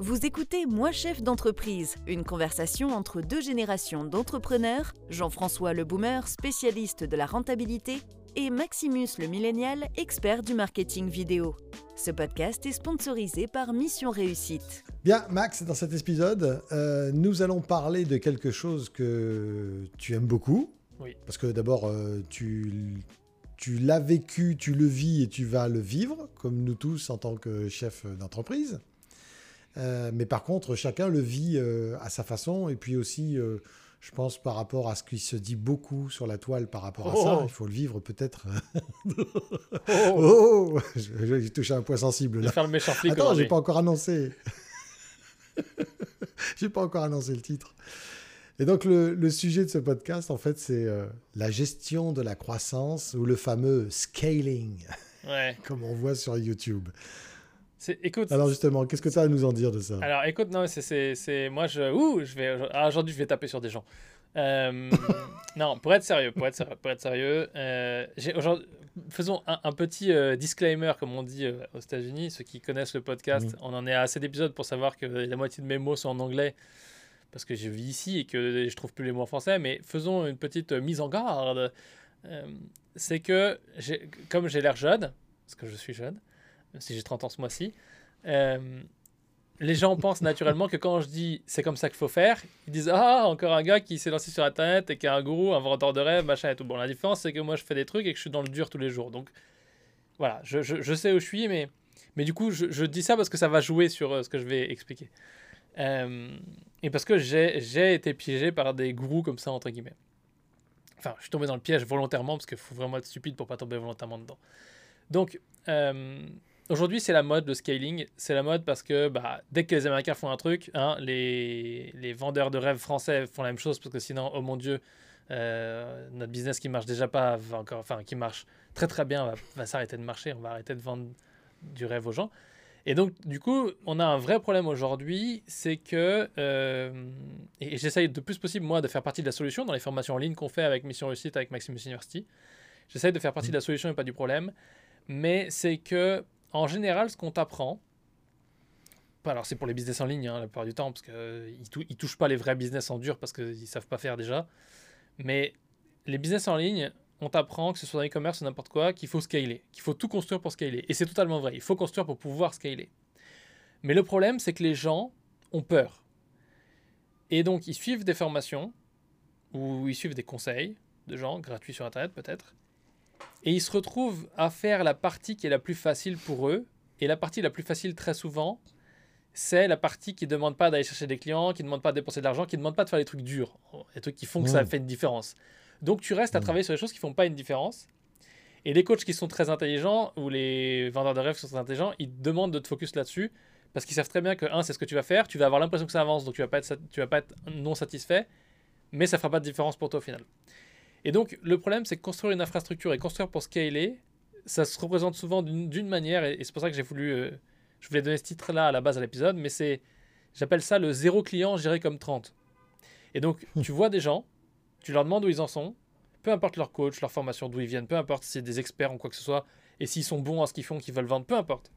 Vous écoutez Moi chef d'entreprise, une conversation entre deux générations d'entrepreneurs, Jean-François le boomer, spécialiste de la rentabilité, et Maximus le millénial, expert du marketing vidéo. Ce podcast est sponsorisé par Mission Réussite. Bien, Max, dans cet épisode, euh, nous allons parler de quelque chose que tu aimes beaucoup. Oui. Parce que d'abord, euh, tu, tu l'as vécu, tu le vis et tu vas le vivre, comme nous tous en tant que chef d'entreprise. Euh, mais par contre, chacun le vit euh, à sa façon. Et puis aussi, euh, je pense par rapport à ce qui se dit beaucoup sur la toile par rapport à ça, Oh. il faut le vivre peut-être. Oh, oh, je- j'ai touché un point sensible là. faire le méchant flic Attends, j'ai pas encore annoncé. j'ai pas encore annoncé le titre. Et donc le, le sujet de ce podcast, en fait, c'est la gestion de la croissance ou le fameux scaling, Ouais. comme on voit sur YouTube. Écoute. Alors justement, qu'est-ce que tu as à nous en dire de ça? Alors écoute, non, c'est- moi je ouh, je vais ah, aujourd'hui je vais taper sur des gens. Euh, non, pour être sérieux, pour être sérieux, pour être sérieux, euh, faisons un, un petit euh, disclaimer comme on dit aux États-Unis. Ceux qui connaissent le podcast, on en est à assez d'épisodes pour savoir que la moitié de mes mots sont en anglais parce que je vis ici et que je trouve plus les mots en français. Mais faisons une petite mise en garde. C'est que comme j'ai l'air jeune, parce que je suis jeune, si j'ai 30 ans ce mois-ci. euh, les gens pensent naturellement que quand je dis c'est comme ça qu'il faut faire, ils disent Ah, encore un gars qui s'est lancé sur Internet et qui est un gourou, un vendeur de rêves, machin et tout. Bon, la différence, c'est que moi, je fais des trucs et que je suis dans le dur tous les jours. Donc, voilà, je, sais où je suis, mais, mais du coup, je, dis ça parce que ça va jouer sur euh, ce que je vais expliquer. Euh, et parce que j'ai j'ai été piégé par des gourous comme ça, entre guillemets. Enfin, je suis tombé dans le piège volontairement parce qu'il faut vraiment être stupide pour pas tomber volontairement dedans. Donc, euh, Aujourd'hui, c'est la mode, le scaling. C'est la mode parce que bah, dès que les Américains font un truc, hein, les, les vendeurs de rêves français font la même chose parce que sinon, oh mon Dieu, euh, notre business qui marche déjà pas, va encore, enfin qui marche très très bien, va, va s'arrêter de marcher. On va arrêter de vendre du rêve aux gens. Et donc, du coup, on a un vrai problème aujourd'hui, c'est que, euh, et, j'essaye de plus possible, moi, de faire partie de la solution dans les formations en ligne qu'on fait avec Mission Réussite, avec Maximus University. J'essaye de faire partie de la solution et pas du problème. Mais c'est que en général, ce qu'on t'apprend, alors c'est pour les business en ligne hein, la plupart du temps, parce qu'ils ne touchent pas les vrais business en dur parce qu'ils ne savent pas faire déjà. Mais les business en ligne, on t'apprend, que ce soit dans e-commerce ou n'importe quoi, qu'il faut scaler, qu'il faut tout construire pour scaler. Et c'est totalement vrai, il faut construire pour pouvoir scaler. Mais le problème, c'est que les gens ont peur. Et donc, ils suivent des formations, ou ils suivent des conseils de gens, gratuits sur Internet peut-être, et ils se retrouvent à faire la partie qui est la plus facile pour eux. Et la partie la plus facile, très souvent, c'est la partie qui ne demande pas d'aller chercher des clients, qui ne demande pas de dépenser de l'argent, qui ne demande pas de faire des trucs durs, des trucs qui font que ça Mm. fait une différence. Donc tu restes à Mm. travailler sur les choses qui ne font pas une différence. Et les coachs qui sont très intelligents, ou les vendeurs de rêves qui sont très intelligents, ils te demandent de te focus là-dessus, parce qu'ils savent très bien que, un, c'est ce que tu vas faire, tu vas avoir l'impression que ça avance, donc tu vas pas être, sat- tu vas pas être non satisfait, mais ça fera pas de différence pour toi au final. Et donc, le problème, c'est que construire une infrastructure et construire pour scaler, ça se représente souvent d'une manière, et, et c'est pour ça que j'ai voulu, euh, je voulais donner ce titre-là à la base à l'épisode, mais c'est, j'appelle ça le zéro client géré comme 30. Et donc, tu vois des gens, tu leur demandes où ils en sont, peu importe leur coach, leur formation, d'où ils viennent, peu importe si c'est des experts ou quoi que ce soit, et s'ils sont bons à ce qu'ils font, qu'ils veulent vendre, peu importe.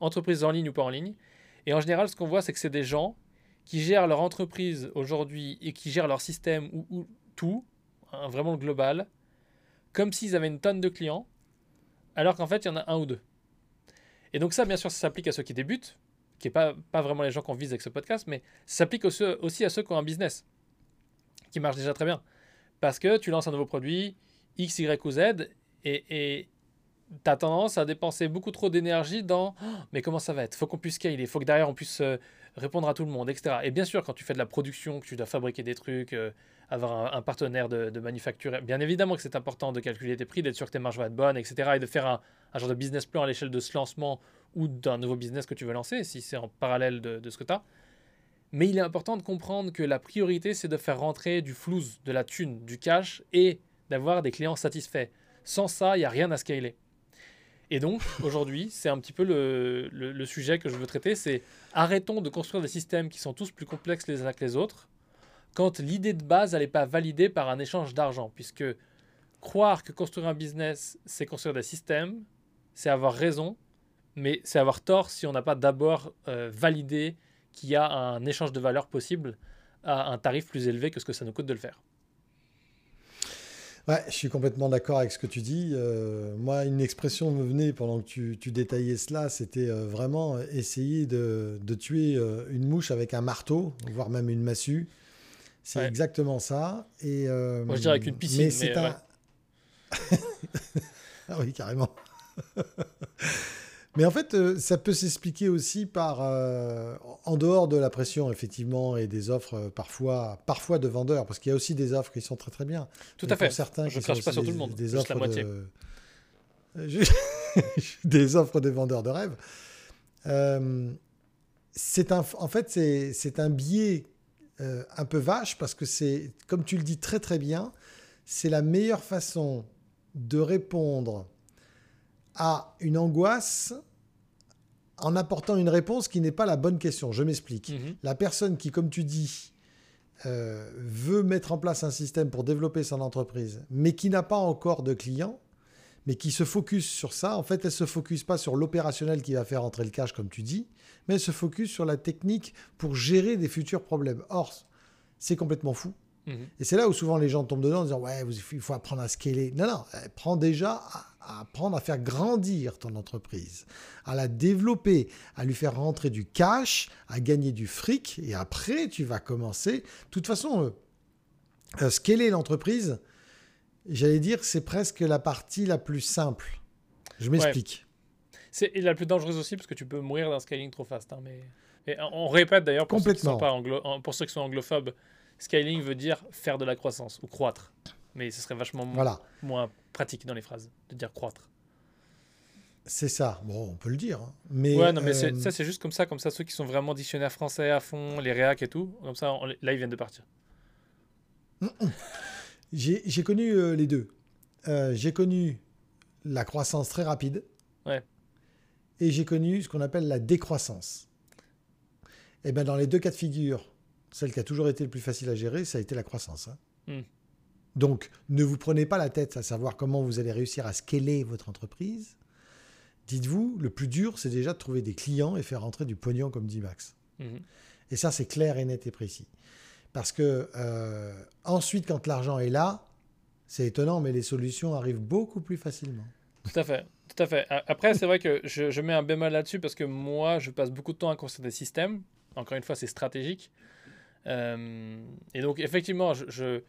Entreprise en ligne ou pas en ligne. Et en général, ce qu'on voit, c'est que c'est des gens qui gèrent leur entreprise aujourd'hui et qui gèrent leur système ou, ou tout, vraiment le global, comme s'ils avaient une tonne de clients, alors qu'en fait, il y en a un ou deux. Et donc ça, bien sûr, ça s'applique à ceux qui débutent, qui n'est pas, pas vraiment les gens qu'on vise avec ce podcast, mais ça s'applique aussi, à ceux qui ont un business, qui marche déjà très bien. Parce que tu lances un nouveau produit, X, Y ou Z, et tu as tendance à dépenser beaucoup trop d'énergie dans Oh, mais comment ça va être? Faut qu'on puisse scaler, faut que derrière on puisse euh, répondre à tout le monde, etc. Et bien sûr, quand tu fais de la production, que tu dois fabriquer des trucs, euh, avoir un, partenaire de, manufacture, bien évidemment que c'est important de calculer tes prix, d'être sûr que tes marges vont être bonnes, etc. Et de faire un, un genre de business plan à l'échelle de ce lancement ou d'un nouveau business que tu veux lancer, si c'est en parallèle de, de ce que tu as. Mais il est important de comprendre que la priorité, c'est de faire rentrer du flouze, de la thune, du cash et d'avoir des clients satisfaits. Sans ça, il n'y a rien à scaler. Et donc, aujourd'hui, c'est un petit peu le, sujet que je veux traiter, c'est arrêtons de construire des systèmes qui sont tous plus complexes les uns que les autres, quand l'idée de base, n'est pas validée par un échange d'argent, puisque croire que construire un business, c'est construire des systèmes, c'est avoir raison, mais c'est avoir tort si on n'a pas d'abord euh, validé qu'il y a un échange de valeur possible à un tarif plus élevé que ce que ça nous coûte de le faire. Ouais, je suis complètement d'accord avec ce que tu dis. Euh, moi, une expression me venait pendant que tu, tu détaillais cela, c'était euh, vraiment essayer de, de tuer euh, une mouche avec un marteau, voire même une massue. C'est Ouais. exactement ça. Et, Moi, je dirais avec une piscine, Mais c'est un... ah oui, carrément. Mais en fait, euh, ça peut s'expliquer aussi par, euh, en dehors de la pression, effectivement, et des offres euh, parfois, parfois de vendeurs, parce qu'il y a aussi des offres qui sont très très bien. Tout à fait. Certains, Je qui crache pas sur des, tout le monde, Des juste la offres moitié. de... des offres de vendeurs de rêve. C'est un, en fait, c'est un biais un peu vache parce que c'est, comme tu le dis très très bien, c'est la meilleure façon de répondre à une angoisse en apportant une réponse qui n'est pas la bonne question. Je m'explique. Mhm. La personne qui, comme tu dis, euh, veut mettre en place un système pour développer son entreprise, mais qui n'a pas encore de clients, mais qui se focus sur ça, en fait, elle se focus pas sur l'opérationnel qui va faire entrer le cash, comme tu dis, mais elle se focus sur la technique pour gérer des futurs problèmes. Or, c'est complètement fou. Mhm. Et c'est là où souvent les gens tombent dedans en disant Ouais, il faut apprendre à scaler. Non, non, euh, prends déjà à, à apprendre à faire grandir ton entreprise, à la développer, à lui faire rentrer du cash, à gagner du fric, et après tu vas commencer. De toute façon, euh, euh, scaler l'entreprise, j'allais dire, c'est presque la partie la plus simple. Je m'explique. C'est la plus dangereuse aussi parce que tu peux mourir d'un scaling trop fast. hein, mais... Et on répète d'ailleurs pour, ceux qui sont Complètement. pas anglo... en- pour ceux qui sont anglophones, scaling veut dire faire de la croissance ou croître. Mais ce serait vachement Voilà, moins pratique dans les phrases de dire croître. c'est ça. Bon, on peut le dire. hein. Mais, ouais, non, mais euh, ça c'est juste comme ça, comme ça ceux qui sont vraiment dictionnaires français à fond, les réacs et tout, comme ça on là ils viennent de partir. J'ai j'ai connu euh, les deux. Euh, j'ai connu la croissance très rapide. Ouais. Et j'ai connu ce qu'on appelle la décroissance. Et bien, dans les deux cas de figure, celle qui a toujours été le plus facile à gérer, ça a été la croissance. hein. Hmm. Donc, ne vous prenez pas la tête à savoir comment vous allez réussir à scaler votre entreprise. Dites-vous, le plus dur, c'est déjà de trouver des clients et faire rentrer du pognon, comme dit Max. Mhm. Et ça, c'est clair et net et précis. Parce que euh, ensuite, quand l'argent est là, c'est étonnant, mais les solutions arrivent beaucoup plus facilement. Tout à fait. Tout à fait. Après, c'est vrai que je, je mets un bémol là-dessus parce que moi, je passe beaucoup de temps à construire des systèmes. Encore une fois, c'est stratégique. Euh, et donc, effectivement, je,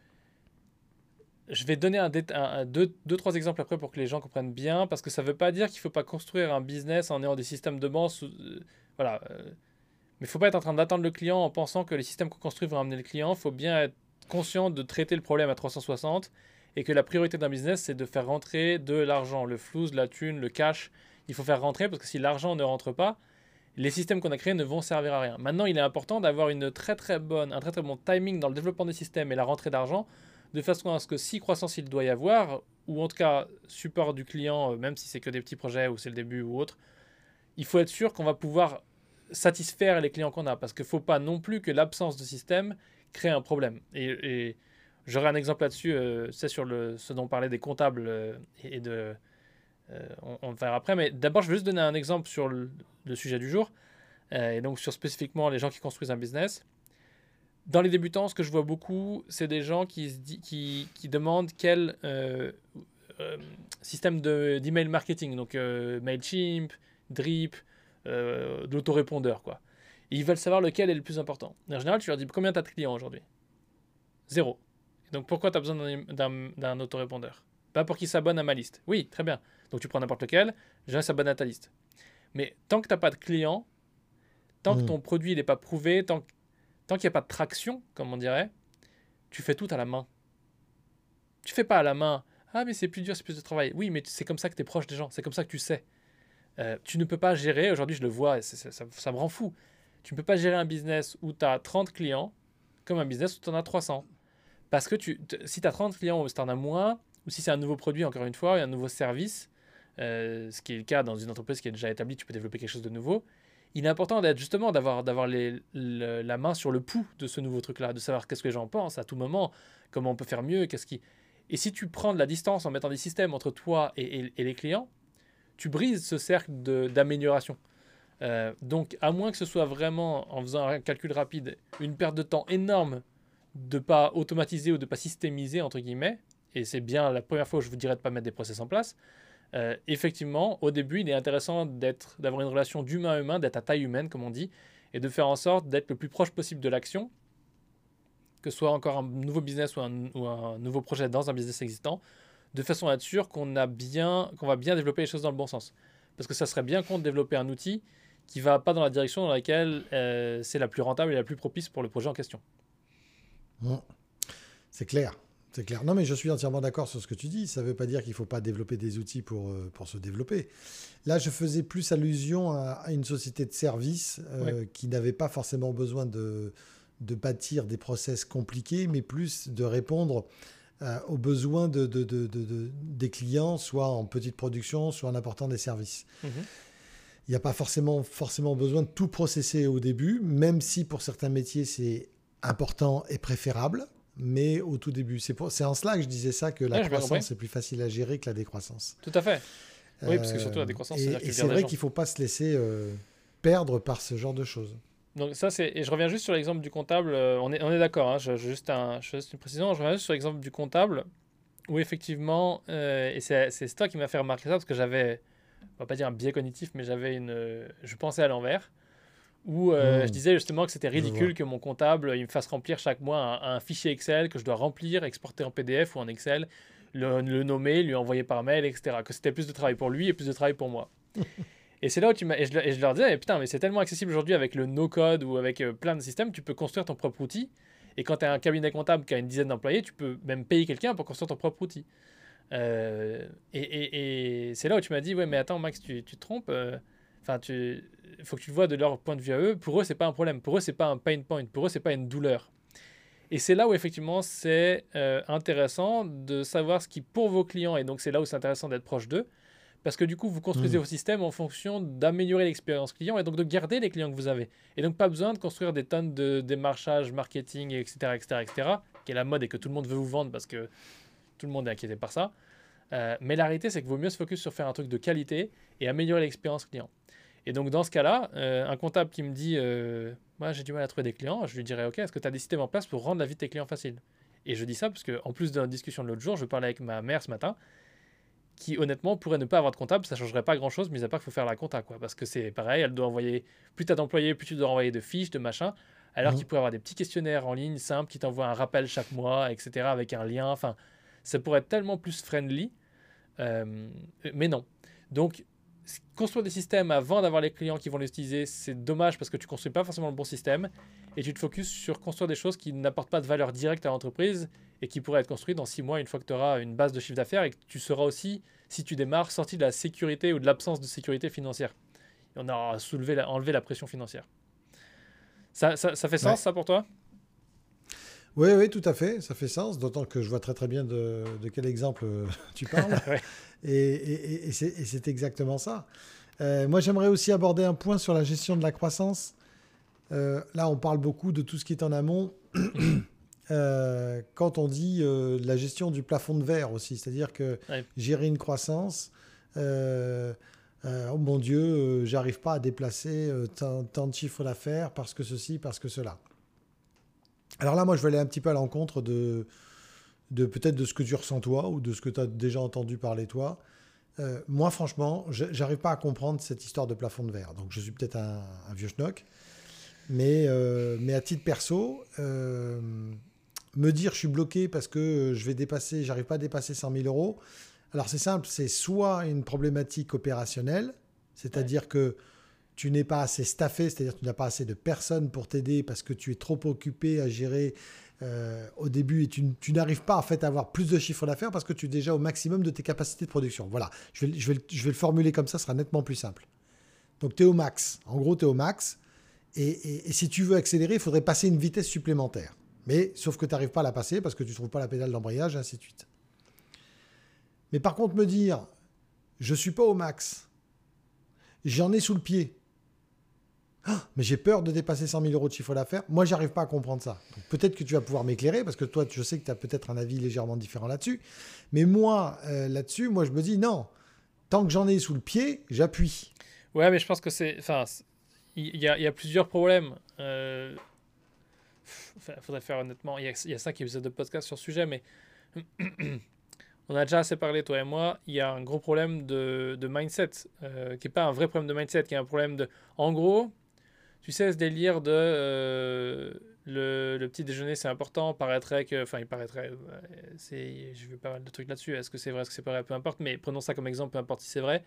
vais donner un, un- un- deux, deux, trois exemples après pour que les gens comprennent bien, parce que ça ne veut pas dire qu'il ne faut pas construire un business en ayant des systèmes de banque. euh, voilà. euh, mais il ne faut pas être en train d'attendre le client en pensant que les systèmes qu'on construit vont amener le client. Il faut bien être conscient de traiter le problème à 360 et que la priorité d'un business, c'est de faire rentrer de l'argent, le flouze, la thune, le cash. Il faut faire rentrer parce que si l'argent ne rentre pas, les systèmes qu'on a créés ne vont servir à rien. Maintenant, il est important d'avoir une très très bonne, un très très bon timing dans le développement des systèmes et la rentrée d'argent, de façon à ce que si croissance il doit y avoir, ou en tout cas support du client, euh, même si c'est que des petits projets ou c'est le début ou autre, il faut être sûr qu'on va pouvoir satisfaire les clients qu'on a, parce qu'il ne faut pas non plus que l'absence de système crée un problème. Et, et j'aurai un exemple là-dessus, euh, c'est sur ce dont on parlait des comptables euh, et de... euh, on, verra après, mais d'abord je vais juste donner un exemple sur le, sujet du jour, euh, et donc sur spécifiquement les gens qui construisent un business. Dans les débutants, ce que je vois beaucoup, c'est des gens qui, demandent quel euh, système de- d'email marketing, donc MailChimp, Drip, euh, de l'autorépondeur, quoi. Ils veulent savoir lequel est le plus important. En général, tu leur dis combien tu as de clients aujourd'hui? Zéro. Donc pourquoi tu as besoin d'un autorépondeur? Pas pour qu'il s'abonne à ma liste. Oui, très bien. Donc tu prends n'importe lequel, déjà s'abonne à ta liste. Mais tant que tu n'as pas de clients, tant que Mm. ton produit n'est pas prouvé, tant, tant qu'il n'y a pas de traction, comme on dirait, tu fais tout à la main. Tu fais pas à la main. Ah, mais c'est plus dur, c'est plus de travail. Oui, mais c'est comme ça que tu es proche des gens, c'est comme ça que tu sais. Euh, tu ne peux pas gérer, aujourd'hui je le vois, c'est- ça, ça me rend fou. Tu ne peux pas gérer un business où tu as 30 clients comme un business où tu en as 300. Parce que tu, si tu as 30 clients ou si tu en as moins, ou si c'est un nouveau produit, encore une fois, et un nouveau service, euh, ce qui est le cas dans une entreprise qui est déjà établie, tu peux développer quelque chose de nouveau. Il est important d'être justement d'avoir la main sur le pouls de ce nouveau truc-là, de savoir qu'est-ce que les gens pensent à tout moment, comment on peut faire mieux, qu'est-ce qui. Et si tu prends de la distance en mettant des systèmes entre toi et, les clients, tu brises ce cercle d'amélioration. Euh, donc, à moins que ce soit vraiment, en faisant un calcul rapide, une perte de temps énorme de pas automatiser ou de pas systémiser, entre guillemets, et c'est bien la première fois où je vous dirais de pas mettre des process en place, euh, effectivement, au début, il est intéressant d'avoir une relation d'humain à humain, d'être à taille humaine, comme on dit, et de faire en sorte d'être le plus proche possible de l'action, que ce soit encore un nouveau business ou un, ou un, nouveau projet dans un business existant, de façon à être sûr qu'on a bien, qu'on va bien développer les choses dans le bon sens. Parce que ça serait bien con de développer un outil qui va pas dans la direction dans laquelle euh, c'est la plus rentable et la plus propice pour le projet en question. C'est clair. C'est clair. Non, mais je suis entièrement d'accord sur ce que tu dis. Ça ne veut pas dire qu'il ne faut pas développer des outils pour, euh, pour se développer. Là, je faisais plus allusion à, une société de service euh, qui n'avait pas forcément besoin de, de bâtir des process compliqués, mais plus de répondre euh, aux besoins de, de, de, des clients, soit en petite production, soit en apportant des services. Mhm. Il n'y a pas forcément, forcément besoin de tout processer au début, même si pour certains métiers c'est important et préférable mais au tout début. C'est en cela que je disais ça, que la croissance est plus facile à gérer que la décroissance. Tout à fait. Oui, parce que surtout la décroissance, c'est Et, c'est vrai qu'il ne faut pas se laisser euh, perdre par ce genre de choses. Donc ça, c'est... Et je reviens juste sur l'exemple du comptable. Euh, on est, on est d'accord, hein, je, juste, un, juste une précision. Je reviens juste sur l'exemple du comptable, où effectivement, euh, et c'est, c'est toi qui m'a fait remarquer ça, parce que j'avais, on va pas dire un biais cognitif, mais j'avais une... Je pensais à l'envers où euh, je hmm. disais justement que c'était ridicule que mon comptable il me fasse remplir chaque mois un, fichier Excel que je dois remplir, exporter en PDF ou en Excel, le, nommer, lui envoyer par mail, etc. Que c'était plus de travail pour lui et plus de travail pour moi. et c'est là où tu m'as. Et, je, leur disais, putain, mais c'est tellement accessible aujourd'hui avec le no-code ou avec euh, plein de systèmes, tu peux construire ton propre outil. Et quand tu as un cabinet comptable qui a une dizaine d'employés, tu peux même payer quelqu'un pour construire ton propre outil. Euh, et, et, c'est là où tu m'as dit, ouais, mais attends, Max, tu, tu te trompes. Enfin, tu il faut que tu le vois de leur point de vue à eux. Pour eux, c'est pas un problème. Pour eux, c'est pas un pain point. Pour eux, c'est pas une douleur. Et c'est là où effectivement c'est euh, intéressant de savoir ce qui pour vos clients, et donc c'est là où c'est intéressant d'être proche d'eux, parce que du coup vous construisez mmh. vos systèmes en fonction d'améliorer l'expérience client et donc de garder les clients que vous avez. Et donc pas besoin de construire des tonnes de démarchage, marketing, etc., etc., etc., qui est la mode et que tout le monde veut vous vendre parce que tout le monde est inquiété par ça. Euh, mais la réalité c'est qu'il vaut mieux se focus sur faire un truc de qualité et améliorer l'expérience client. Et donc, dans ce cas-là, euh, un comptable qui me dit euh, Moi, j'ai du mal à trouver des clients, je lui dirais Ok, est-ce que tu as des systèmes en place pour rendre la vie de tes clients facile? Et je dis ça parce qu'en plus de la discussion de l'autre jour, je parlais avec ma mère ce matin, qui honnêtement pourrait ne pas avoir de comptable, ça changerait pas grand-chose, mis à part qu'il faut faire la compta, quoi. Parce que c'est pareil, elle doit envoyer, plus tu as d'employés, plus tu dois envoyer de fiches, de machin, alors mmh. qu'il pourrait avoir des petits questionnaires en ligne simples qui t'envoient un rappel chaque mois, etc., avec un lien. Enfin, ça pourrait être tellement plus friendly. Euh, mais non. Donc, construire des systèmes avant d'avoir les clients qui vont les utiliser, c'est dommage parce que tu construis pas forcément le bon système et tu te focuses sur construire des choses qui n'apportent pas de valeur directe à l'entreprise et qui pourraient être construites dans six mois une fois que tu auras une base de chiffre d'affaires et que tu seras aussi, si tu démarres, sorti de la sécurité ou de l'absence de sécurité financière. Et on aura soulevé enlevé la pression financière. Ça, ça, fait sens, ça, pour toi? Oui, oui, tout à fait, ça fait sens, d'autant que je vois très très bien de, de quel exemple euh, tu parles. Et, c'est exactement ça. Euh, moi, j'aimerais aussi aborder un point sur la gestion de la croissance. Euh, là, on parle beaucoup de tout ce qui est en amont. Euh, quand on dit la gestion du plafond de verre aussi, c'est-à-dire que gérer une croissance, oh mon Dieu, j'arrive pas à déplacer tant, de chiffres d'affaires parce que ceci, parce que cela. Alors là, moi, je vais aller un petit peu à l'encontre de, de peut-être de ce que tu ressens toi ou de ce que tu as déjà entendu parler toi. Euh, moi, franchement, j'arrive pas à comprendre cette histoire de plafond de verre. Donc, je suis peut-être un, vieux schnock. Mais, euh, mais à titre perso, euh, me dire je suis bloqué parce que je vais dépasser, j'arrive pas à dépasser 100 000 euros. Alors, c'est simple, c'est soit une problématique opérationnelle, c'est-à-dire que tu n'es pas assez staffé, c'est-à-dire tu n'as pas assez de personnes pour t'aider parce que tu es trop occupé à gérer euh, au début et tu, n'arrives pas en fait à avoir plus de chiffre d'affaires parce que tu es déjà au maximum de tes capacités de production. Voilà, je vais le formuler comme ça, ce sera nettement plus simple. Donc tu es au max, en gros tu es au max, et, et, si tu veux accélérer, il faudrait passer une vitesse supplémentaire. Mais sauf que tu n'arrives pas à la passer parce que tu ne trouves pas la pédale d'embrayage, et ainsi de suite. Mais par contre, me dire, je ne suis pas au max, j'en ai sous le pied, ah, mais j'ai peur de dépasser 100 000 euros de chiffre d'affaires. Moi, j'arrive pas à comprendre ça. Peut-être que tu vas pouvoir m'éclairer, parce que toi, je sais que tu as peut-être un avis légèrement différent là-dessus. Mais moi, euh, là-dessus, moi, je me dis non. Tant que j'en ai sous le pied, j'appuie. Ouais, mais je pense que c'est. Enfin, il y, a, plusieurs problèmes. Euh... faudrait faire honnêtement. Il y a, y a cinq épisodes de podcast sur ce sujet, mais. On a déjà assez parlé, toi et moi. Il y a un gros problème de, de mindset, euh, qui n'est pas un vrai problème de mindset, qui est un problème de. En gros, tu sais, ce délire de. Euh, le, le, petit déjeuner, c'est important. Paraîtrait que. Enfin, il paraîtrait. c'est J'ai vu pas mal de trucs là-dessus. Est-ce que c'est vrai, est-ce que c'est pas vrai Peu importe. Mais prenons ça comme exemple, peu importe si c'est vrai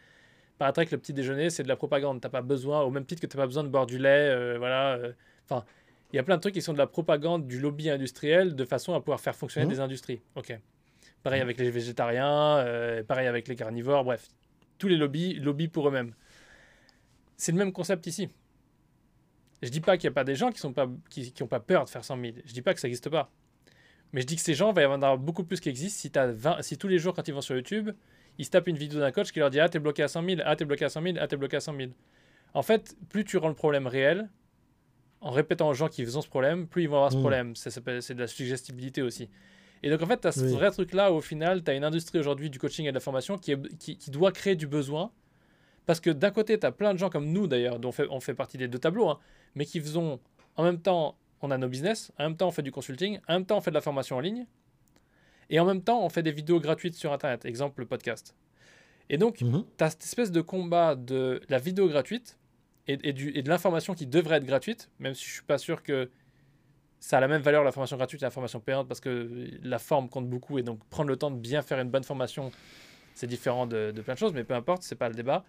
paraîtrait que le petit déjeuner, c'est de la propagande. T'as pas besoin, au même titre que tu n'as pas besoin de boire du lait, euh, voilà. Euh, enfin, il y a plein de trucs qui sont de la propagande du lobby industriel de façon à pouvoir faire fonctionner mmh. des industries. Ok. Pareil mmh. avec les végétariens, euh, pareil avec les carnivores, bref. Tous les lobbies, lobby pour eux-mêmes. C'est le même concept ici. Je dis pas qu'il n'y a pas des gens qui n'ont pas, qui, qui pas peur de faire 100 000. Je dis pas que ça n'existe pas. Mais je dis que ces gens, il va y en avoir beaucoup plus qui existent si, as 20, si tous les jours, quand ils vont sur YouTube, ils se tapent une vidéo d'un coach qui leur dit Ah, t'es bloqué à 100 000, ah, t'es bloqué à 100 000, ah, t'es bloqué à 100 000. En fait, plus tu rends le problème réel, en répétant aux gens qui ont ce problème, plus ils vont avoir ce mm. problème. C'est de la suggestibilité aussi. Et donc, en fait, tu as ce vrai truc-là, au final, tu as une industrie aujourd'hui du coaching et de la formation qui, est, qui, qui doit créer du besoin. Parce que d'un côté, tu as plein de gens comme nous, d'ailleurs, dont on fait, on fait partie des deux tableaux, hein, mais qui faisons en même temps, on a nos business, en même temps, on fait du consulting, en même temps, on fait de la formation en ligne, et en même temps, on fait des vidéos gratuites sur Internet, exemple le podcast. Et donc, mhm. tu as cette espèce de combat de la vidéo gratuite et, du, et de l'information qui devrait être gratuite, même si je suis pas sûr que ça a la même valeur la formation gratuite et la formation payante parce que la forme compte beaucoup et donc prendre le temps de bien faire une bonne formation, c'est différent de, de, plein de choses, mais peu importe, c'est pas le débat.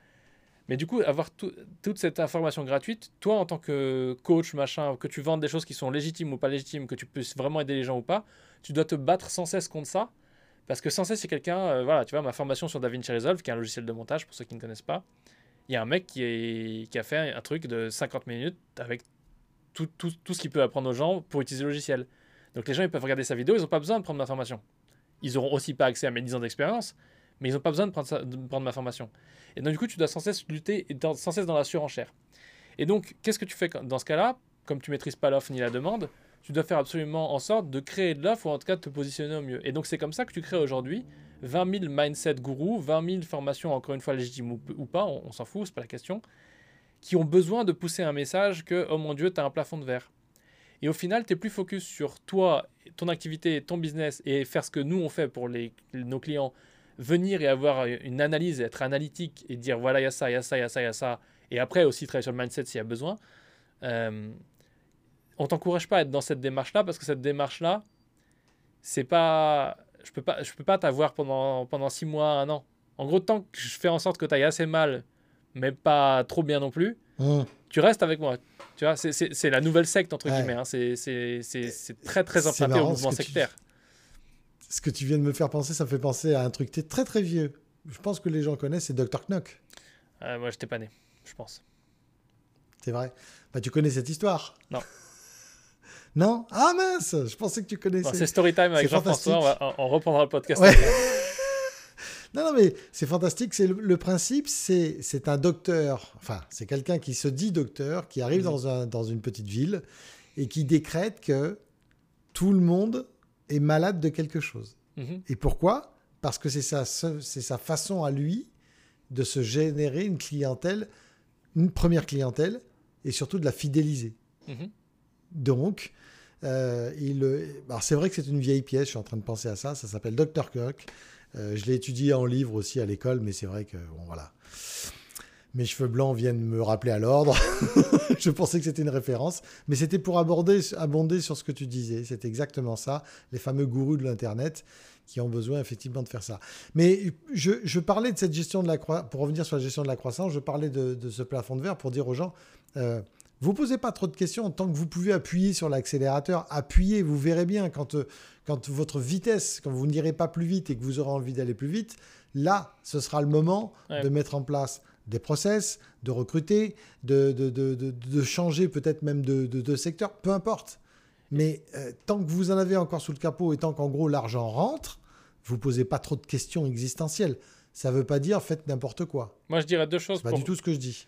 Mais du coup, avoir toute cette information gratuite, toi en tant que coach, machin, que tu vendes des choses qui sont légitimes ou pas légitimes, que tu puisses vraiment aider les gens ou pas, tu dois te battre sans cesse contre ça. Parce que sans cesse, c'est quelqu'un, euh, voilà, tu vois, ma formation sur DaVinci Resolve, qui est un logiciel de montage pour ceux qui ne connaissent pas, il y a un mec qui, est, a fait un truc de 50 minutes avec tout, ce qu'il peut apprendre aux gens pour utiliser le logiciel. Donc les gens, ils peuvent regarder sa vidéo, ils n'ont pas besoin de prendre ma formation. Ils n'auront aussi pas accès à mes 10 ans d'expérience, mais ils n'ont pas besoin de prendre, ma formation. Et donc, du coup, tu dois sans cesse lutter, et sans cesse dans la surenchère. Et donc, qu'est-ce que tu fais dans ce cas-là? Comme tu maîtrises pas l'offre ni la demande, tu dois faire absolument en sorte de créer de l'offre ou en tout cas de te positionner au mieux. Et donc, c'est comme ça que tu crées aujourd'hui 20 000 mindset gourous, 20 000 formations, encore une fois légitimes ou, pas, on, s'en fout, c'est pas la question, qui ont besoin de pousser un message que, oh mon Dieu, tu as un plafond de verre. Et au final, tu es plus focus sur toi, ton activité, ton business et faire ce que nous on fait pour nos clients, venir et avoir une analyse, être analytique et dire voilà, il y a ça, il y a ça, il y a ça, il y a ça. Et après aussi travailler sur le mindset s'il y a besoin. Euh, on t'encourage pas à être dans cette démarche-là parce que cette démarche-là, c'est pas. Je peux pas, je peux pas t'avoir pendant, pendant six mois, un an. En gros, tant que je fais en sorte que tu ailles assez mal, mais pas trop bien non plus, mmh. tu restes avec moi. Tu vois, c'est la nouvelle secte, entre guillemets. Hein. C'est très, très emprunté au mouvement sectaire ce que tu viens de me faire penser, ça me fait penser à un truc très très vieux. Je pense que les gens connaissent, c'est Dr. Knock. Euh, moi, j'étais pas né, je pense. C'est vrai. Bah, tu connais cette histoire? Non. non? Ah mince Je pensais que tu connaissais. c'est Storytime avec Jean-François, on, on, reprendra le podcast. non, non, mais c'est fantastique. C'est le, principe, c'est un docteur, enfin, c'est quelqu'un qui se dit docteur, qui arrive mhm. dans, un, dans une petite ville et qui décrète que tout le monde est malade de quelque chose. Mhm. Et pourquoi? Parce que c'est sa, c'est sa façon à lui de se générer une clientèle, une première clientèle, et surtout de la fidéliser. Mhm. Donc, euh, il, c'est vrai que c'est une vieille pièce, je suis en train de penser à ça, ça s'appelle Dr. Cook. Euh, je l'ai étudié en livre aussi à l'école, mais c'est vrai que, bon, voilà. Mes cheveux blancs viennent me rappeler à l'ordre. je pensais que c'était une référence, mais c'était pour aborder, abonder sur ce que tu disais. C'est exactement ça, les fameux gourous de l'Internet qui ont besoin effectivement de faire ça. Mais je, parlais de cette gestion de la croissance, pour revenir sur la gestion de la croissance, je parlais de, ce plafond de verre pour dire aux gens, euh, vous posez pas trop de questions tant que vous pouvez appuyer sur l'accélérateur, appuyez, vous verrez bien quand, quand votre vitesse, quand vous n'irez pas plus vite et que vous aurez envie d'aller plus vite, là, ce sera le moment de mettre en place des process, de recruter, de, de, de, de changer peut-être même de, secteur, peu importe. Mais euh, tant que vous en avez encore sous le capot et tant qu'en gros l'argent rentre, vous posez pas trop de questions existentielles. Ça ne veut pas dire faites n'importe quoi. Moi je dirais deux choses. Pas du tout ce que je dis.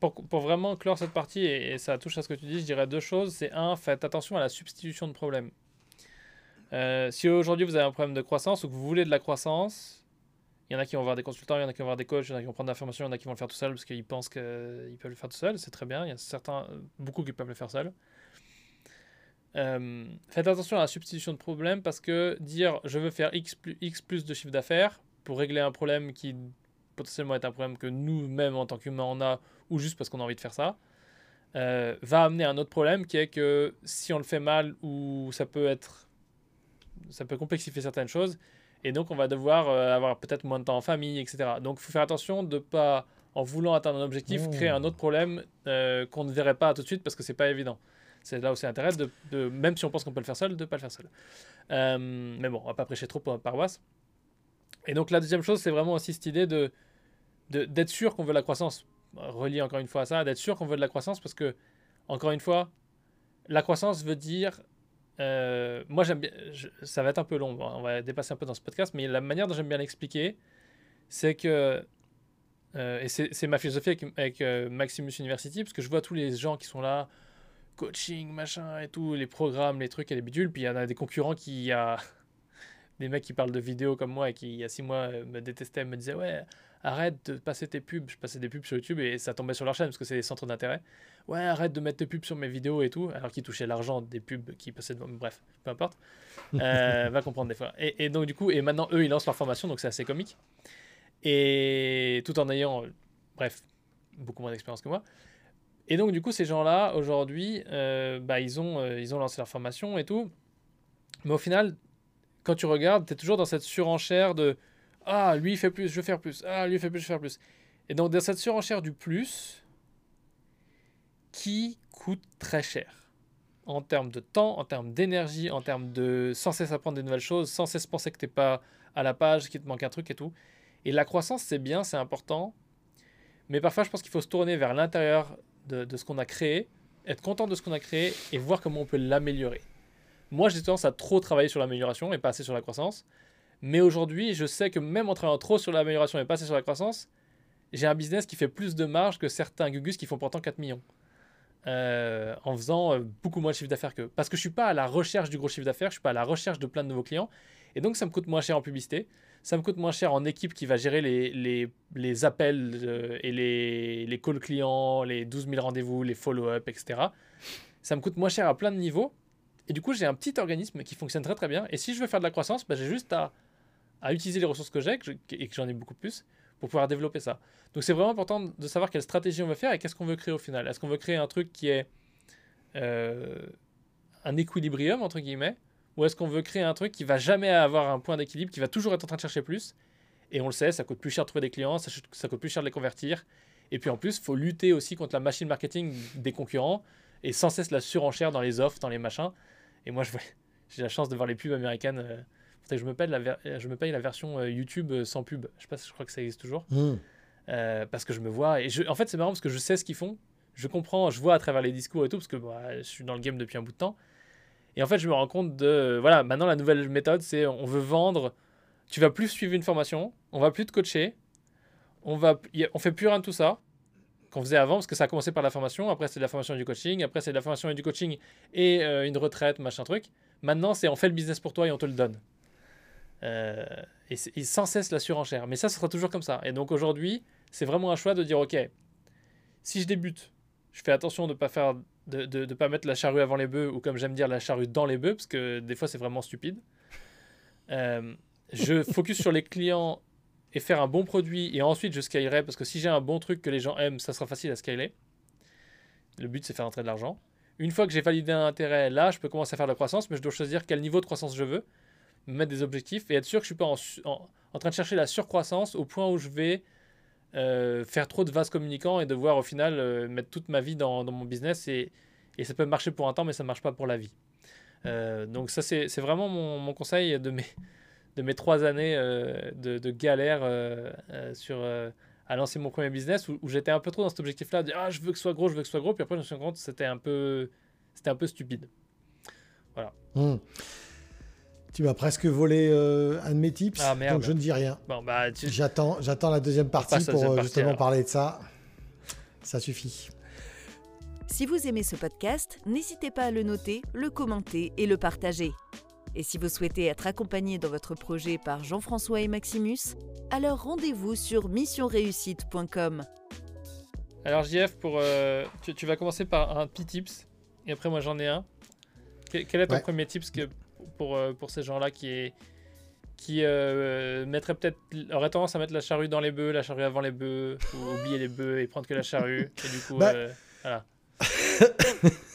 pour, pour, vraiment clore cette partie, et, ça touche à ce que tu dis, je dirais deux choses. C'est un, faites attention à la substitution de problèmes. Euh, si aujourd'hui vous avez un problème de croissance ou que vous voulez de la croissance, Il y en a qui vont voir des consultants, il y en a qui vont voir des coachs, il y en a qui vont prendre l'information, il y en a qui vont le faire tout seul parce qu'ils pensent qu'ils peuvent le faire tout seul. C'est très bien. Il y a certains, beaucoup qui peuvent le faire seul. Euh, faites attention à la substitution de problème parce que dire je veux faire X plus, X plus de chiffre d'affaires pour régler un problème qui potentiellement est un problème que nous-mêmes en tant qu'humains on a ou juste parce qu'on a envie de faire ça, euh, va amener un autre problème qui est que si on le fait mal ou ça peut être ça peut complexifier certaines choses et donc on va devoir euh, avoir peut-être moins de temps en famille etc donc il faut faire attention de pas en voulant atteindre un objectif Mmh. créer un autre problème euh, qu'on ne verrait pas tout de suite parce que c'est pas évident c'est là où c'est intérêt de, de- même si on pense qu'on peut le faire seul de pas le faire seul Euh, mais bon on va pas prêcher trop pour notre paroisse et donc la deuxième chose c'est vraiment aussi cette idée de de- d'être sûr qu'on veut la croissance relié encore une fois à ça, d'être sûr qu'on veut de la croissance parce que, encore une fois, la croissance veut dire. Euh, moi, j'aime bien. ça va être un peu long, on va dépasser un peu dans ce podcast, mais la manière dont j'aime bien l'expliquer, c'est que. euh, et c'est ma philosophie avec, euh, Maximus University, parce que je vois tous les gens qui sont là, coaching, machin et tout, les programmes, les trucs et les bidules, puis il y en a des concurrents qui. Y a des mecs qui parlent de vidéos comme moi et qui, il y a six mois, me détestaient, me disaient Ouais, arrête de passer tes pubs. Je passais des pubs sur YouTube et ça tombait sur leur chaîne parce que c'est des centres d'intérêt. Ouais, arrête de mettre tes pubs sur mes vidéos et tout, alors qu'ils touchaient l'argent des pubs qui passaient devant. Bref, peu importe. Euh, va comprendre des fois. Et, et donc, du coup, et maintenant, eux, ils lancent leur formation, donc c'est assez comique. Et tout en ayant, euh, bref, beaucoup moins d'expérience que moi. Et donc, du coup, ces gens-là, aujourd'hui, euh, bah, ils, ont, euh, ils ont lancé leur formation et tout. Mais au final, quand tu regardes, tu es toujours dans cette surenchère de Ah, lui, il fait plus, je veux faire plus. Ah, lui, il fait plus, je veux faire plus. Et donc, dans cette surenchère du plus, qui coûte très cher? En termes de temps, en termes d'énergie, en termes de sans cesse apprendre des nouvelles choses, sans cesse penser que tu n'es pas à la page, qu'il te manque un truc et tout. Et la croissance, c'est bien, c'est important. Mais parfois, je pense qu'il faut se tourner vers l'intérieur de, de ce qu'on a créé, être content de ce qu'on a créé et voir comment on peut l'améliorer. Moi, j'ai tendance à trop travailler sur l'amélioration et pas assez sur la croissance. Mais aujourd'hui, je sais que même en travaillant trop sur l'amélioration et pas assez sur la croissance, j'ai un business qui fait plus de marge que certains Gugus qui font pourtant 4 millions. Euh, en faisant euh, beaucoup moins de chiffre d'affaires qu'eux. Parce que je suis pas à la recherche du gros chiffre d'affaires, je suis pas à la recherche de plein de nouveaux clients. Et donc, ça me coûte moins cher en publicité. Ça me coûte moins cher en équipe qui va gérer les, les, les appels euh, et les, les calls clients, les 12 000 rendez-vous, les follow-up, etc. Ça me coûte moins cher à plein de niveaux. Et du coup, j'ai un petit organisme qui fonctionne très très bien. Et si je veux faire de la croissance, bah, j'ai juste à, à utiliser les ressources que j'ai et que j'en ai beaucoup plus pour pouvoir développer ça. Donc c'est vraiment important de savoir quelle stratégie on veut faire et qu'est-ce qu'on veut créer au final. Est-ce qu'on veut créer un truc qui est euh, un équilibrium, entre guillemets, ou est-ce qu'on veut créer un truc qui va jamais avoir un point d'équilibre, qui va toujours être en train de chercher plus? Et on le sait, ça coûte plus cher de trouver des clients, ça, coûte plus cher de les convertir. Et puis en plus, il faut lutter aussi contre la machine marketing des concurrents et sans cesse la surenchère dans les offres, dans les machins. Et moi, j'ai la chance de voir les pubs américaines. euh, je me paye la, ver- je me paye la version euh, YouTube euh, sans pub. Je sais pas, si- je crois que ça existe toujours. Hmm. Euh, parce que je me vois. Et je, en fait, c'est marrant parce que je sais ce qu'ils font. Je comprends, je vois à travers les discours et tout, parce que bah, je suis dans le game depuis un bout de temps. Et en fait, je me rends compte de. Voilà, maintenant, la nouvelle méthode, c'est on veut vendre. Tu vas plus suivre une formation, on va plus te coacher, on, va, on fait plus rien de tout ça qu'on faisait avant, parce que ça a commencé par la formation, après c'est de la formation et du coaching, après c'est de la formation et du coaching et euh, une retraite, machin truc. Maintenant, c'est on fait le business pour toi et on te le donne. Euh, et, sans cesse la surenchère. Mais ça, ce sera toujours comme ça. Et donc aujourd'hui, c'est vraiment un choix de dire, ok, si je débute, je fais attention de pas de, de, de pas mettre la charrue avant les bœufs ou comme j'aime dire la charrue dans les bœufs parce que des fois c'est vraiment stupide. Euh, je focus sur les clients et faire un bon produit et ensuite je scalerai parce que si j'ai un bon truc que les gens aiment, ça sera facile à scaler. Le but c'est faire entrer de l'argent. Une fois que j'ai validé un intérêt, là je peux commencer à faire de la croissance, mais je dois choisir quel niveau de croissance je veux, me mettre des objectifs et être sûr que je suis pas en, en, en train de chercher la surcroissance au point où je vais euh, faire trop de vases communicants et devoir au final euh, mettre toute ma vie dans, dans mon business et, et ça peut marcher pour un temps mais ça marche pas pour la vie. Euh, donc ça c'est vraiment mon, mon conseil de mes, de mes trois années de, galère sur, à lancer mon premier business où, j'étais un peu trop dans cet objectif là ah je veux que ce soit gros je veux que ce soit gros puis après je me suis rendu compte que c'était un peu un peu stupide. Hmm. Tu m'as presque volé euh, un de mes tips, Ah, merde. donc je ne dis rien. Bon bah tu, J'attends, j'attends la deuxième partie la pour deuxième euh, partie, justement alors. parler de ça. Ça suffit. Si vous aimez ce podcast, n'hésitez pas à le noter, le commenter et le partager. Et si vous souhaitez être accompagné dans votre projet par Jean-François et Maximus, alors rendez-vous sur missionreussite.com. Alors JF, pour, euh, tu, vas commencer par un petit tips, et après moi j'en ai un. Quel, est ton premier tips que, pour, euh, pour ces gens-là qui, est, qui euh, mettrait peut-être, aurait tendance à mettre la charrue dans les bœufs, la charrue avant les bœufs, ou oublier les bœufs et prendre que la charrue, et du coup, bah. voilà.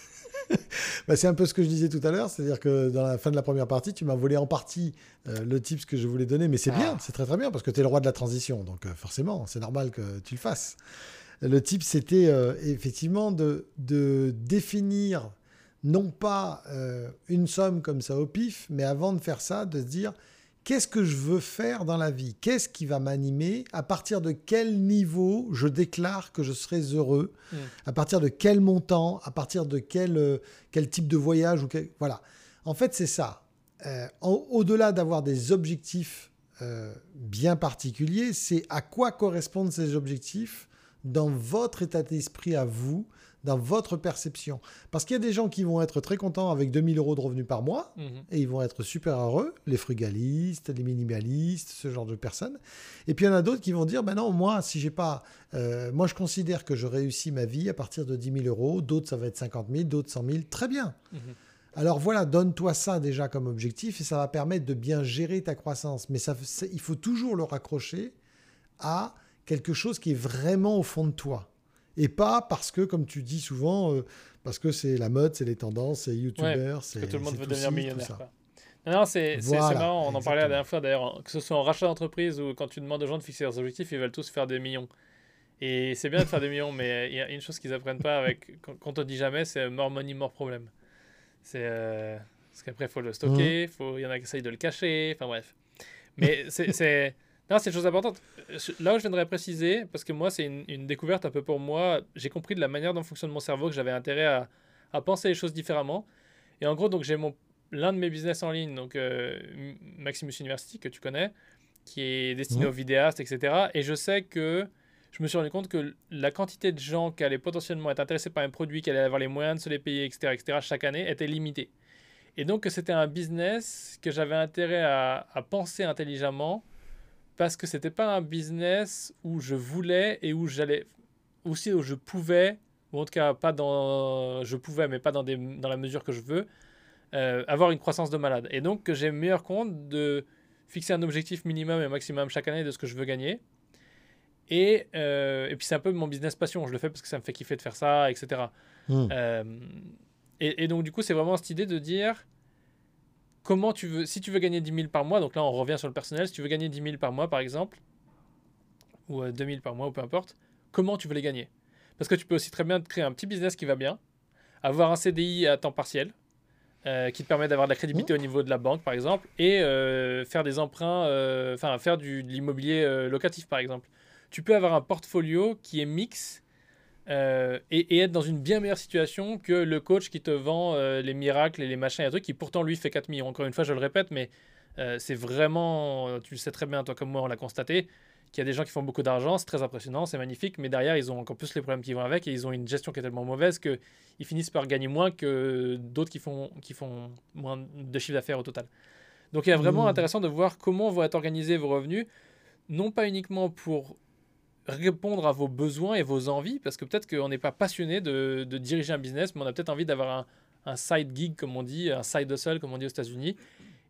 Bah, c'est un peu ce que je disais tout à l'heure, c'est-à-dire que dans la fin de la première partie, tu m'as volé en partie euh, le tips que je voulais donner, mais c'est bien, ah. c'est très très bien, parce que tu es le roi de la transition, donc euh, forcément, c'est normal que tu le fasses. Le tip, c'était euh, effectivement de, de, définir non pas une somme comme ça au pif, mais avant de faire ça, de se dire qu'est-ce que je veux faire dans la vie? Qu'est-ce qui va m'animer? À partir de quel niveau je déclare que je serai heureux? Mm. À partir de quel montant? À partir de quel, euh, quel type de voyage ou Voilà. En fait, c'est ça. Euh, au-delà d'avoir des objectifs euh, bien particuliers, c'est à quoi correspondent ces objectifs dans votre état d'esprit à vous dans votre perception. Parce qu'il y a des gens qui vont être très contents avec 2000 euros de revenus par mois mhm. et ils vont être super heureux, les frugalistes, les minimalistes, ce genre de personnes. Et puis il y en a d'autres qui vont dire, ben non, moi, si j'ai pas, euh, moi je considère que je réussis ma vie à partir de 10 000 euros, d'autres ça va être 50 000, d'autres 100 000, très bien. Mhm. Alors voilà, donne-toi ça déjà comme objectif et ça va permettre de bien gérer ta croissance. Mais ça, il faut toujours le raccrocher à quelque chose qui est vraiment au fond de toi et pas parce que, comme tu dis souvent, euh, parce que c'est la mode, c'est les tendances, c'est YouTuber, c'est. Que tout le monde veut devenir millionnaire. Non, non c'est marrant, on en parlait la dernière fois d'ailleurs, que ce soit en rachat d'entreprise ou quand tu demandes aux gens de fixer leurs objectifs, ils veulent tous faire des millions. Et c'est bien de faire des millions, mais il y a une chose qu'ils apprennent pas avec, quand on dit jamais, c'est more money, more problem. C'est. Euh, parce qu'après, il faut le stocker, il y en a qui essayent de le cacher, enfin bref. Mais c'est. Non, c'est une chose importante. Là où je viendrais préciser, parce que moi, c'est une, découverte un peu pour moi, j'ai compris de la manière dont fonctionne mon cerveau que j'avais intérêt à, à, penser les choses différemment. Et en gros, donc j'ai l'un de mes business en ligne, donc euh, Maximus University, que tu connais, qui est destiné aux vidéastes, etc. Et je sais que je me suis rendu compte que la quantité de gens qui allaient potentiellement être intéressés par un produit, qui allaient avoir les moyens de se les payer, etc., etc., chaque année, était limitée. Et donc, c'était un business que j'avais intérêt à, à penser intelligemment parce que c'était pas un business où je voulais et où j'allais aussi où je pouvais ou en tout cas pas dans je pouvais mais pas dans des dans la mesure que je veux euh, avoir une croissance de malade. Et donc que j'ai meilleur compte de fixer un objectif minimum et maximum chaque année de ce que je veux gagner. Et, euh, et puis c'est un peu mon business passion. Je le fais parce que ça me fait kiffer de faire ça etc hmm. euh, et, et, donc du coup c'est vraiment cette idée de dire comment tu veux, si tu veux gagner 10 000 par mois, donc là on revient sur le personnel, si tu veux gagner 10 000 par mois par exemple, ou 2 euh, 000 par mois ou peu importe, comment tu veux les gagner? Parce que tu peux aussi très bien créer un petit business qui va bien, avoir un CDI à temps partiel, euh, qui te permet d'avoir de la crédibilité au niveau de la banque par exemple, et euh, faire des emprunts, enfin faire du, de l'immobilier locatif par exemple. Tu peux avoir un portfolio qui est mix euh, et, être dans une bien meilleure situation que le coach qui te vend euh, les miracles et les machins et trucs qui pourtant lui fait 4 millions. Encore une fois, je le répète, mais euh, c'est vraiment, tu le sais très bien, toi comme moi, on l'a constaté, qu'il y a des gens qui font beaucoup d'argent, c'est très impressionnant, c'est magnifique, mais derrière, ils ont encore plus les problèmes qui vont avec et ils ont une gestion qui est tellement mauvaise qu'ils finissent par gagner moins que d'autres qui font, qui font moins de chiffre d'affaires au total. Donc il est vraiment mmh. intéressant de voir comment vont être organisés vos revenus, non pas uniquement pour répondre à vos besoins et vos envies, parce que peut-être qu'on n'est pas passionné de, de, diriger un business, mais on a peut-être envie d'avoir un, un, side gig, comme on dit, un side hustle, comme on dit aux États-Unis,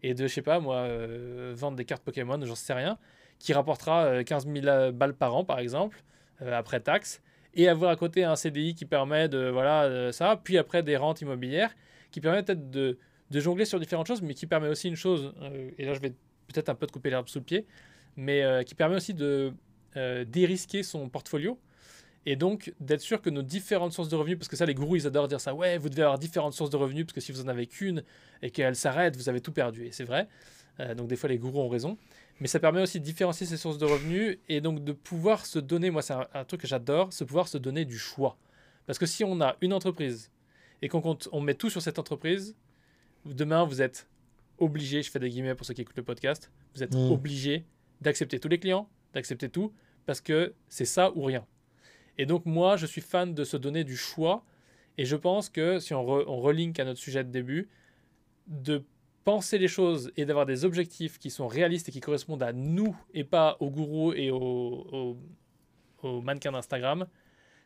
et de, je sais pas, moi, euh, vendre des cartes Pokémon, j'en sais rien, qui rapportera 15 euh, 000 balles par an, par exemple, euh, après taxe, et avoir à côté un CDI qui permet de, voilà, ça, puis après des rentes immobilières, qui permet peut-être de, de, jongler sur différentes choses, mais qui permet aussi une chose, et là je vais peut-être un peu te couper l'herbe sous le pied, mais qui permet aussi de euh, dérisquer son portfolio et donc d'être sûr que nos différentes sources de revenus, parce que ça les gourous ils adorent dire ça, ouais vous devez avoir différentes sources de revenus parce que si vous en avez qu'une et qu'elle s'arrête, vous avez tout perdu. Et c'est vrai, euh, donc des fois les gourous ont raison, mais ça permet aussi de différencier ces sources de revenus et donc de pouvoir se donner, moi c'est un, truc que j'adore, se pouvoir se donner du choix. Parce que si on a une entreprise et qu'on on met tout sur cette entreprise, demain vous êtes obligé, je fais des guillemets pour ceux qui écoutent le podcast, vous êtes mmh. obligé d'accepter tous les clients, d'accepter tout, parce que c'est ça ou rien. Et donc moi, je suis fan de se donner du choix, et je pense que si on, re, on relink à notre sujet de début, de penser les choses et d'avoir des objectifs qui sont réalistes et qui correspondent à nous et pas aux gourous et aux, aux, mannequins d'Instagram,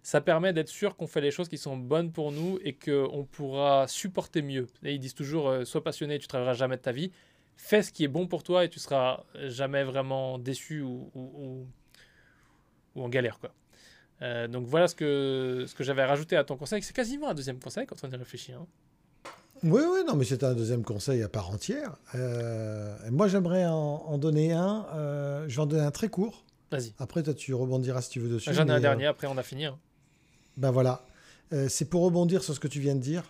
ça permet d'être sûr qu'on fait les choses qui sont bonnes pour nous et qu'on pourra supporter mieux. Et ils disent toujours, euh, sois passionné, tu travailleras jamais de ta vie. Fais ce qui est bon pour toi et tu seras jamais vraiment déçu ou, ou, ou, ou en galère. Quoi. Euh, donc voilà ce que, ce que j'avais rajouté à ton conseil. C'est quasiment un deuxième conseil quand on y réfléchit. Hein. Oui, oui, non, mais c'est un deuxième conseil à part entière. Euh, moi, j'aimerais en, en, donner un. Euh, je vais en donner un très court. Vas-y. Après, toi, tu rebondiras si tu veux dessus. J'en ai un dernier, après, on a fini. Hein. Ben voilà. C'est pour rebondir sur ce que tu viens de dire.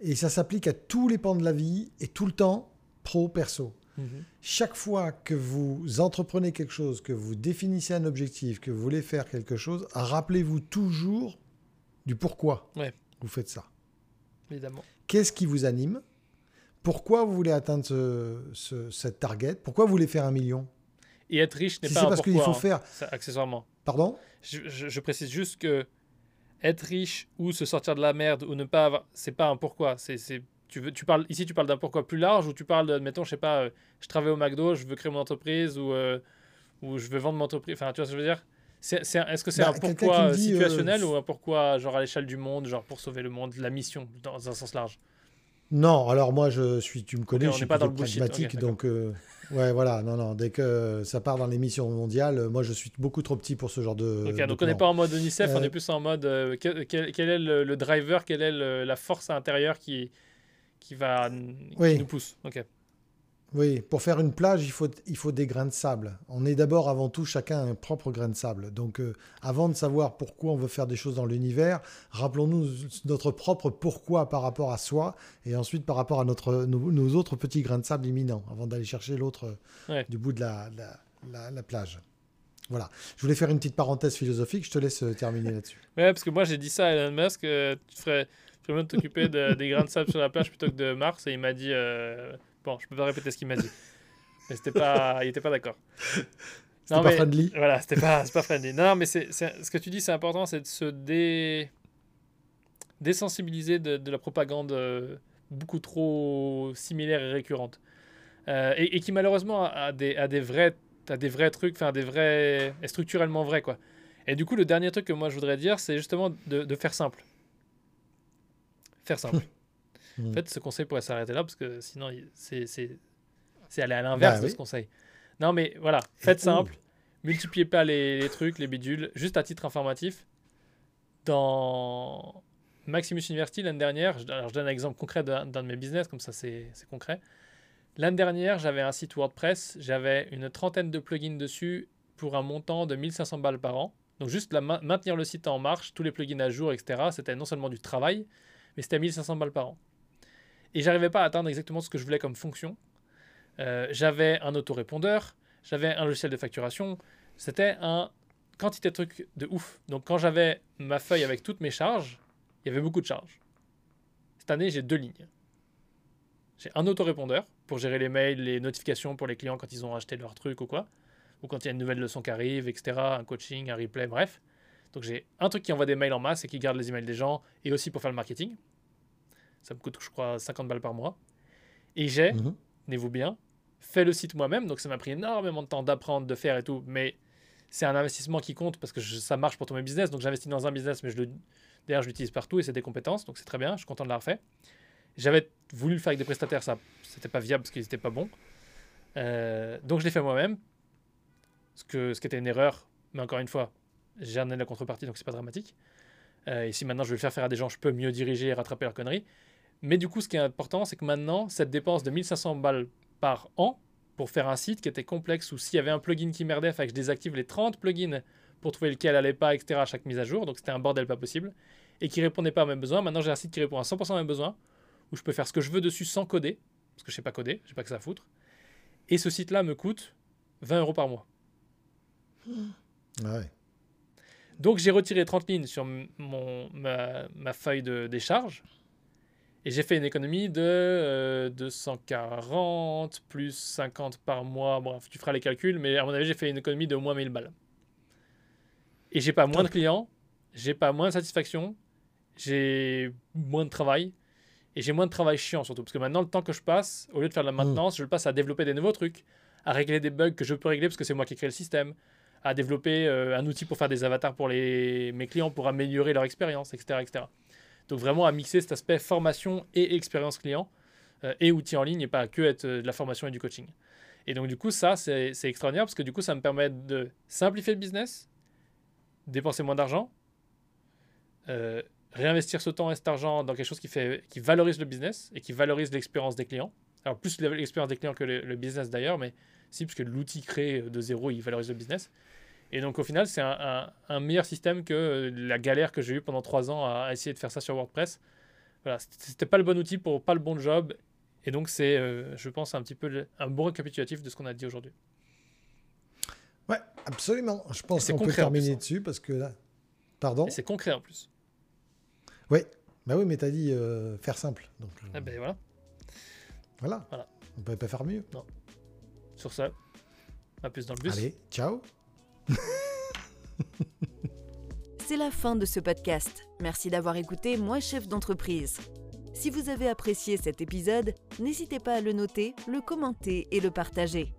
Et ça s'applique à tous les pans de la vie et tout le temps, pro, perso. Mhm. Chaque fois que vous entreprenez quelque chose, que vous définissez un objectif, que vous voulez faire quelque chose, rappelez-vous toujours du pourquoi Ouais. vous faites ça. Évidemment. Qu'est-ce qui vous anime? Pourquoi vous voulez atteindre ce, ce- cette target? Pourquoi vous voulez faire un million? Et être riche n'est Si pas un parce qu'il faut hein. faire... Ça, accessoirement. Pardon? Je, je- je précise juste que être riche ou se sortir de la merde ou ne pas avoir, c'est pas un pourquoi. C'est- tu veux, tu parles ici, tu parles d'un pourquoi plus large ou tu parles, de, mettons, je sais pas, euh, je travaille au McDo, je veux créer mon entreprise ou euh, ou je veux vendre mon entreprise. Enfin, tu vois ce que je veux dire? Est-ce que c'est Bah, un pourquoi euh, dit, situationnel ou un pourquoi genre à l'échelle du monde, genre pour sauver le monde, la mission dans un sens large? Non, alors moi, je suis, tu me connais, Ok, on je suis pas dans le pragmatique, Ok, d'accord. donc euh, ouais, voilà, non, non, dès que ça part dans les missions mondiales, moi, je suis beaucoup trop petit pour ce genre de. Ok, de donc on n'est plan. pas en mode UNICEF, on Euh, est plus en mode euh, quel, quel- quel est le, le driver, quelle est le- la force intérieure qui, qui, va, qui Oui. nous pousse. Ok. Oui, pour faire une plage, il faut, il faut des grains de sable. On est d'abord, avant tout, chacun un propre grain de sable. Donc, euh, avant de savoir pourquoi on veut faire des choses dans l'univers, rappelons-nous notre propre pourquoi par rapport à soi, et ensuite par rapport à notre, nos, nos autres petits grains de sable imminents, avant d'aller chercher l'autre euh, Ouais. du bout de la, la, la- la plage. Voilà. Je voulais faire une petite parenthèse philosophique, je te laisse euh, terminer là-dessus. Ouais, parce que moi j'ai dit ça à Elon Musk, euh, tu ferais vraiment t'occuper de- des grains de sable sur la plage plutôt que de Mars, et il m'a dit, euh, bon, je peux pas répéter ce qu'il m'a dit, mais c'était pas, il était pas d'accord. C'était pas friendly. Voilà, c'était pas, pas friendly. Non, non, mais c'est, ce que tu dis, c'est important, c'est de se dé... désensibiliser de, de la propagande euh, beaucoup trop similaire et récurrente. Euh, et, et qui malheureusement a, a des, a des vrais, a des vrais trucs, enfin des vrais, est structurellement vrai quoi. Et du coup, le dernier truc que moi je voudrais dire, c'est justement de, de faire simple. Faire simple. en Mm. fait, ce conseil pourrait s'arrêter là parce que sinon, c'est, aller à l'inverse Bah de oui. ce conseil. Non, mais voilà, faites simple. Multipliez pas les, les trucs, les bidules. Juste à titre informatif, dans Maximus University l'année dernière, je, alors je donne un exemple concret d'un, de mes business, comme ça c'est, concret. L'année dernière, j'avais un site WordPress, j'avais une trentaine de plugins dessus pour un montant de 1500 balles par an. Donc juste la ma- maintenir le site en marche, tous les plugins à jour, etc. C'était non seulement du travail, mais c'était 1500 balles par an. Et j'arrivais pas à atteindre exactement ce que je voulais comme fonction. Euh, j'avais un autorépondeur, j'avais un logiciel de facturation. C'était un quantité de trucs de ouf. Donc quand j'avais ma feuille avec toutes mes charges, il y avait beaucoup de charges. Cette année, j'ai deux lignes. J'ai un autorépondeur pour gérer les mails, les notifications pour les clients quand ils ont acheté leur truc ou quoi, ou quand il y a une nouvelle leçon qui arrive, etc., un coaching, un replay, bref. Donc j'ai un truc qui envoie des mails en masse et qui garde les emails des gens, et aussi pour faire le marketing. Ça me coûte, je crois, 50 balles par mois. Et j'ai, Mhm. tenez-vous bien, fait le site moi-même, donc ça m'a pris énormément de temps d'apprendre, de faire et tout, mais c'est un investissement qui compte parce que je- ça marche pour tous mes business, donc j'investis dans un business, mais je le, derrière je l'utilise partout et c'est des compétences, donc c'est très bien, je suis content de l'avoir fait. J'avais voulu le faire avec des prestataires, ça c'était pas viable parce qu'ils étaient pas bons. Euh, donc je l'ai fait moi-même, ce, que, ce qui était une erreur, mais encore une fois, j'ai amené la contrepartie, donc c'est pas dramatique. Euh, et si maintenant je vais le faire faire à des gens, je peux mieux diriger et rattraper leurs conneries. Mais du coup, ce qui est important, c'est que maintenant, cette dépense de 1500 balles par an pour faire un site qui était complexe ou s'il y avait un plugin qui merdait, il fallait que je désactive les 30 plugins pour trouver lequel allait pas, etc. à chaque mise à jour. Donc c'était un bordel pas possible et qui répondait pas à mes besoins. Maintenant, j'ai un site qui répond à 100% à mes besoins où je peux faire ce que je veux dessus sans coder parce que je sais pas coder, j'ai pas que ça à foutre. Et ce site-là me coûte 20 euros par mois. Ah ouais. Donc j'ai retiré 30 lignes sur mon, ma, ma feuille de décharge et j'ai fait une économie de euh, 240 plus 50 par mois. Bref, tu feras les calculs, mais à mon avis, j'ai fait une économie de au moins 1000 balles. Et j'ai pas moins de clients, j'ai pas moins de satisfaction, j'ai moins de travail, Et j'ai moins de travail chiant surtout. Parce que maintenant, le temps que je passe, au lieu de faire de la maintenance, je le passe à développer des nouveaux trucs, à régler des bugs que je peux régler parce que c'est moi qui ai créé le système, à développer euh, un outil pour faire des avatars pour les, mes clients pour améliorer leur expérience, etc., etc. Donc vraiment à mixer cet aspect formation et expérience client euh, et outils en ligne et pas que être euh, de la formation et du coaching. Et donc du coup ça c'est extraordinaire parce que du coup ça me permet de simplifier le business, dépenser moins d'argent, réinvestir ce temps et cet argent dans quelque chose qui, fait, qui valorise le business et qui valorise l'expérience des clients. Alors plus l'expérience des clients que le, le business d'ailleurs, mais si, puisque l'outil créé de zéro, il valorise le business. Et donc au final, c'est un, meilleur système que la galère que j'ai eue pendant trois ans à, essayer de faire ça sur WordPress. Voilà, c'était pas le bon outil pour pas le bon job. Et donc c'est, euh, je pense, un petit peu un bon récapitulatif de ce qu'on a dit aujourd'hui. Ouais, absolument. Je pense qu'on peut terminer hein. dessus parce que là. Pardon? C'est concret en plus. Oui, bah oui, mais tu as dit euh, faire simple. Donc, euh, ah ben voilà. Voilà. voilà. On peut pas faire mieux. Non. Sur ça, à plus dans le bus. Allez, ciao C'est la fin de ce podcast. Merci d'avoir écouté Moi chef d'entreprise. Si vous avez apprécié cet épisode, n'hésitez pas à le noter, le commenter et le partager.